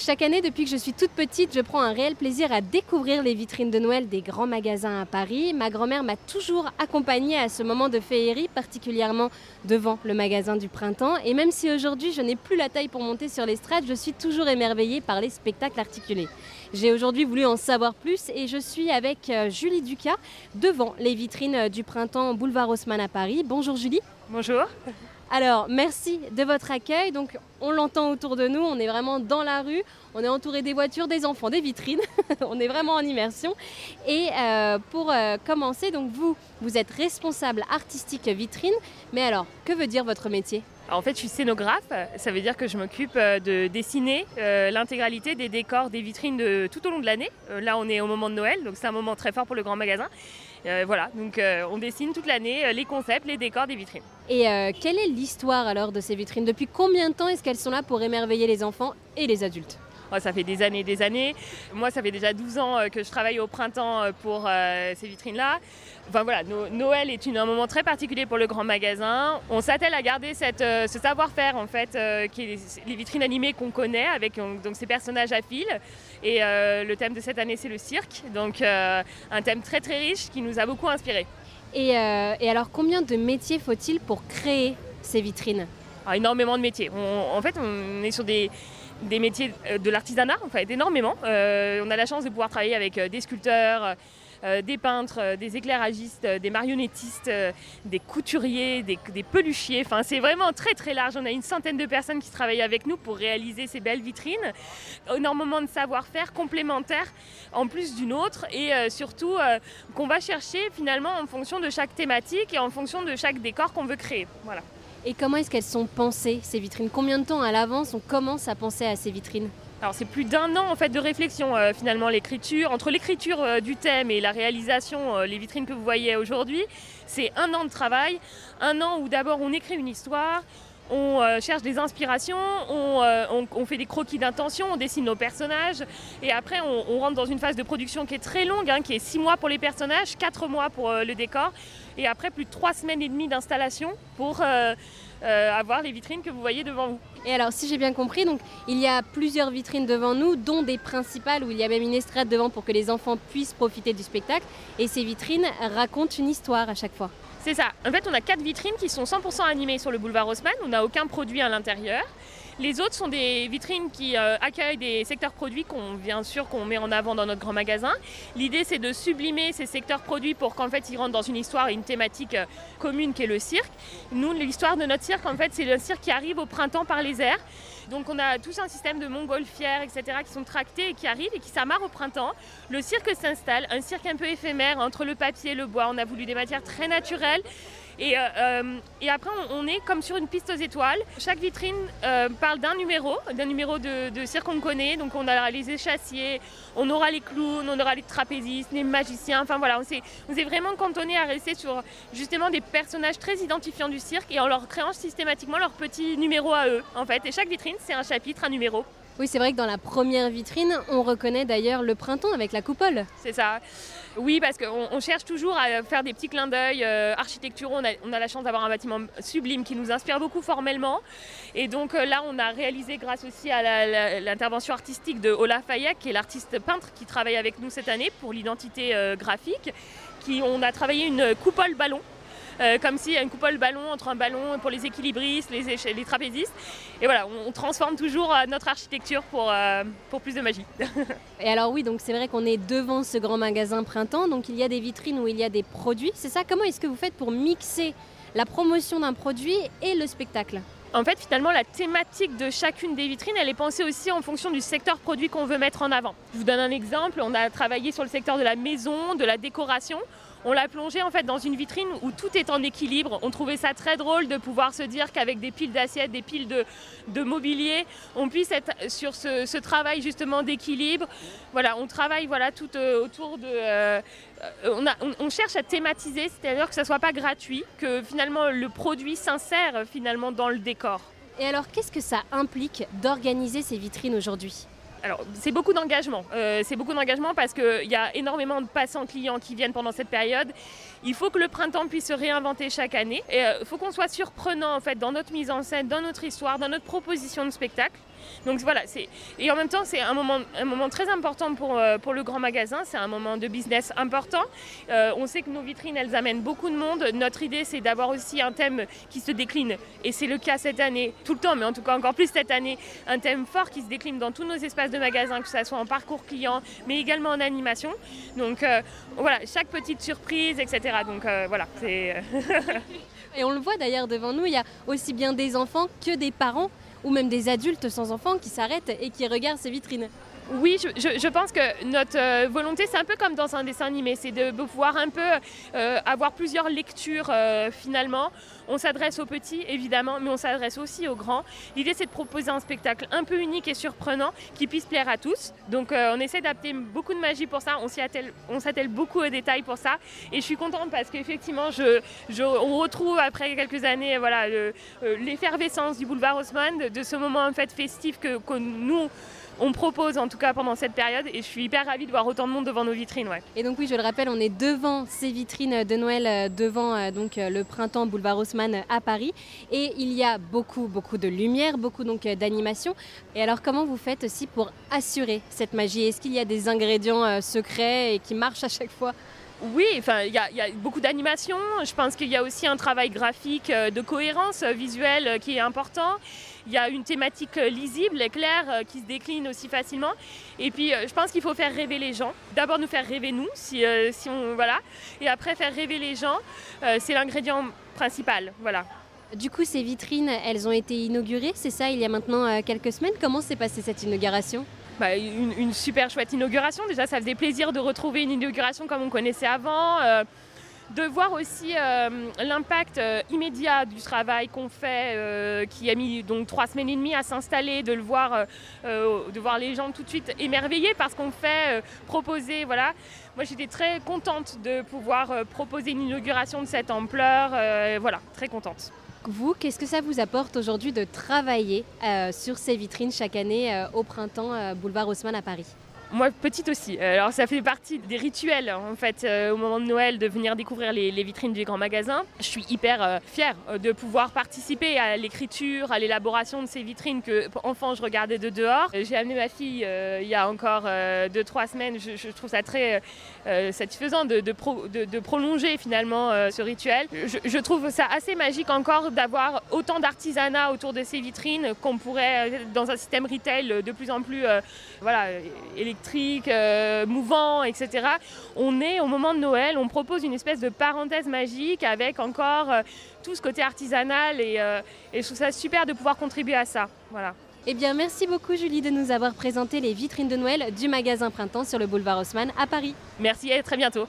Chaque année, depuis que je suis toute petite, je prends un réel plaisir à découvrir les vitrines de Noël des grands magasins à Paris. Ma grand-mère m'a toujours accompagnée à ce moment de féerie, particulièrement devant le magasin du printemps. Et même si aujourd'hui je n'ai plus la taille pour monter sur l'estrade, je suis toujours émerveillée par les spectacles articulés. J'ai aujourd'hui voulu en savoir plus et je suis avec euh, Julie Ducas devant les vitrines euh, du printemps boulevard Haussmann à Paris. Bonjour Julie. Bonjour. Alors, merci de votre accueil. Donc, on l'entend autour de nous, on est vraiment dans la rue, on est entouré des voitures, des enfants, des vitrines, on est vraiment en immersion. Et euh, pour euh, commencer, donc vous, êtes responsable artistique vitrine, mais alors, que veut dire votre métier? En fait, je suis scénographe, ça veut dire que je m'occupe euh, de dessiner l'intégralité des décors des vitrines de, tout au long de l'année. là, on est au moment de Noël, donc c'est un moment très fort pour le grand magasin. Voilà, donc on dessine toute l'année les concepts, les décors des vitrines. Et quelle est l'histoire alors de ces vitrines? Depuis combien de temps est-ce qu'elles sont là pour émerveiller les enfants et les adultes? Ça fait des années et des années. Moi, ça fait déjà 12 ans euh, que je travaille au printemps euh, pour euh, ces vitrines-là. Enfin voilà, Noël est un moment très particulier pour le grand magasin. On s'attelle à garder cette, ce savoir-faire en fait, qui est les vitrines animées qu'on connaît avec donc ces personnages à fil. Et le thème de cette année, c'est le cirque. Donc un thème très très riche qui nous a beaucoup inspiré. Et, et alors, combien de métiers faut-il pour créer ces vitrines? Ah, énormément de métiers. en fait, on est sur des, métiers euh, de l'artisanat, en énormément. Euh, on a la chance de pouvoir travailler avec euh, des sculpteurs, des peintres, des éclairagistes, des marionnettistes, des couturiers, des, peluchiers. Enfin, c'est vraiment très très large. On a une centaine de personnes qui travaillent avec nous pour réaliser ces belles vitrines. Énormément de savoir-faire complémentaire en plus d'une autre et surtout qu'on va chercher finalement en fonction de chaque thématique et en fonction de chaque décor qu'on veut créer. Voilà. Et comment est-ce qu'elles sont pensées, ces vitrines? Combien de temps à l'avance on commence à penser à ces vitrines? Alors c'est plus d'un an en fait de réflexion euh, finalement l'écriture. Entre l'écriture euh, du thème et la réalisation euh, les vitrines que vous voyez aujourd'hui c'est un an de travail. Un an où d'abord on écrit une histoire on cherche des inspirations, on, fait des croquis d'intention, on dessine nos personnages et après on, rentre dans une phase de production qui est très longue, hein, qui est six mois pour les personnages, quatre mois pour le décor et après plus de trois semaines et demie d'installation pour euh, euh, avoir les vitrines que vous voyez devant vous. Et alors, si j'ai bien compris, il y a plusieurs vitrines devant nous, dont des principales où il y a même une estrade devant pour que les enfants puissent profiter du spectacle. Et ces vitrines racontent une histoire à chaque fois. C'est ça. En fait, on a quatre vitrines qui sont 100% animées sur le boulevard Haussmann. On n'a aucun produit à l'intérieur. Les autres sont des vitrines qui euh, accueillent des secteurs produits qu'on bien sûr qu'on met en avant dans notre grand magasin. L'idée c'est de sublimer ces secteurs produits pour qu'en fait ils rentrent dans une histoire et une thématique euh, commune qui est le cirque. Nous l'histoire de notre cirque en fait c'est le cirque qui arrive au printemps par les airs. Donc on a tout un système de montgolfières, etc., qui sont tractés et qui arrivent et qui s'amarrent au printemps. Le cirque s'installe, un cirque un peu éphémère entre le papier et le bois. On a voulu des matières très naturelles. Et, euh, euh, et après, on, est comme sur une piste aux étoiles. Chaque vitrine euh, parle d'un numéro, d'un numéro de, cirque qu'on connaît. Donc on a les échassiers, on aura les clowns, on aura les trapézistes, les magiciens. Enfin voilà, on s'est, on vraiment cantonné à rester sur justement des personnages très identifiants du cirque et en leur créant systématiquement leur petit numéro à eux, en fait. Et chaque vitrine, c'est un chapitre, un numéro. Oui, c'est vrai que dans la première vitrine, on reconnaît d'ailleurs le printemps avec la coupole. C'est ça. Oui, parce qu'on cherche toujours à faire des petits clins d'œil euh, architecturaux. On a, la chance d'avoir un bâtiment sublime qui nous inspire beaucoup formellement. Et donc euh, là, on a réalisé, grâce aussi à l'intervention artistique de Olaf Fayek, qui est l'artiste peintre qui travaille avec nous cette année pour l'identité euh, graphique, qui, on a travaillé une coupole ballon euh, comme a une coupole ballon entre un ballon pour les équilibristes, les, les trapézistes. Et voilà, on, transforme toujours euh, notre architecture pour, euh, pour plus de magie. et alors oui, donc c'est vrai qu'on est devant ce grand magasin printemps, donc il y a des vitrines où il y a des produits. C'est ça, comment est-ce que vous faites pour mixer la promotion d'un produit et le spectacle? En fait, finalement, la thématique de chacune des vitrines, elle est pensée aussi en fonction du secteur produit qu'on veut mettre en avant. Je vous donne un exemple. On a travaillé sur le secteur de la maison, de la décoration. On l'a plongé en fait dans une vitrine où tout est en équilibre. On trouvait ça très drôle de pouvoir se dire qu'avec des piles d'assiettes, des piles de, mobilier, on puisse être sur ce, travail justement d'équilibre. Voilà, on travaille voilà tout euh, autour de. Euh, on, cherche à thématiser, c'est-à-dire que ça soit pas gratuit, que finalement le produit s'insère finalement dans le décor. Et alors, qu'est-ce que ça implique d'organiser ces vitrines aujourd'hui? Alors, c'est beaucoup d'engagement. Euh, c'est beaucoup d'engagement parce qu'il y a énormément de passants clients qui viennent pendant cette période. Il faut que le printemps puisse se réinventer chaque année. Il euh, faut qu'on soit surprenant en fait dans notre mise en scène, dans notre histoire, dans notre proposition de spectacle. Donc voilà, et en même temps c'est un moment, très important pour, euh, pour le grand magasin, c'est un moment de business important. Euh, on sait que nos vitrines elles amènent beaucoup de monde. Notre idée c'est d'avoir aussi un thème qui se décline et c'est le cas cette année, tout le temps, mais en tout cas encore plus cette année, un thème fort qui se décline dans tous nos espaces de magasin, que ce soit en parcours client, mais également en animation. Donc euh, voilà, chaque petite surprise, etc. Donc voilà, c'est. et on le voit d'ailleurs devant nous, il y a aussi bien des enfants que des parents ou même des adultes sans enfants qui s'arrêtent et qui regardent ces vitrines. Oui, je, pense que notre euh, volonté, c'est un peu comme dans un dessin animé, c'est de pouvoir un peu euh, avoir plusieurs lectures euh, finalement. On s'adresse aux petits, évidemment, mais on s'adresse aussi aux grands. L'idée, c'est de proposer un spectacle un peu unique et surprenant qui puisse plaire à tous. Donc, on essaie d'adapter beaucoup de magie pour ça. On s'attelle beaucoup aux détails pour ça. Et je suis contente parce qu'effectivement, on retrouve après quelques années voilà, l'effervescence du boulevard Haussmann, de, ce moment en fait festif que nous on propose en tout cas pendant cette période et je suis hyper ravie de voir autant de monde devant nos vitrines. Ouais. Et donc oui, je le rappelle, on est devant ces vitrines de Noël, euh, devant euh, donc euh, le printemps boulevard Haussmann à Paris et il y a beaucoup beaucoup de lumière, beaucoup donc d'animation. Et alors comment vous faites aussi pour assurer cette magie? Est-ce qu'il y a des ingrédients secrets et qui marchent à chaque fois? Oui, enfin, il y, a beaucoup d'animation. Je pense qu'il y a aussi un travail graphique de cohérence visuelle qui est important. Il y a une thématique euh, lisible et claire euh, qui se décline aussi facilement. Et puis, euh, je pense qu'il faut faire rêver les gens. D'abord, nous faire rêver nous, si, si on voilà, et après faire rêver les gens. c'est l'ingrédient principal, voilà. Du coup, ces vitrines, elles ont été inaugurées, c'est ça, il y a maintenant quelques semaines. Comment s'est passée cette inauguration? Bah, une, super chouette inauguration. Déjà, ça faisait plaisir de retrouver une inauguration comme on connaissait avant de voir aussi euh, l'impact euh, immédiat du travail qu'on fait, euh, qui a mis donc trois semaines et demie à s'installer, de voir, de voir les gens tout de suite émerveillés parce qu'on fait proposer, voilà. Moi j'étais très contente de pouvoir proposer une inauguration de cette ampleur, voilà, très contente. Vous, qu'est-ce que ça vous apporte aujourd'hui de travailler sur ces vitrines chaque année au printemps boulevard Haussmann à Paris? Moi, petite aussi. Alors, ça fait partie des rituels, en fait, euh, au moment de Noël, de venir découvrir les, vitrines du grand magasin. Je suis hyper euh, fière euh, de pouvoir participer à l'écriture, à l'élaboration de ces vitrines que, enfant, je regardais de dehors. J'ai amené ma fille il y a encore 2-3 semaines. Je, trouve ça très satisfaisant de, prolonger finalement ce rituel. Je, je, trouve ça assez magique encore d'avoir autant d'artisanat autour de ces vitrines qu'on pourrait, dans un système retail de plus en plus voilà, électrique électrique, euh, mouvant, etc. On est au moment de Noël, on propose une espèce de parenthèse magique avec encore euh, tout ce côté artisanal et, euh, et, je trouve ça super de pouvoir contribuer à ça. Voilà. Eh bien, merci beaucoup Julie de nous avoir présenté les vitrines de Noël du magasin Printemps sur le boulevard Haussmann à Paris. Merci et à très bientôt.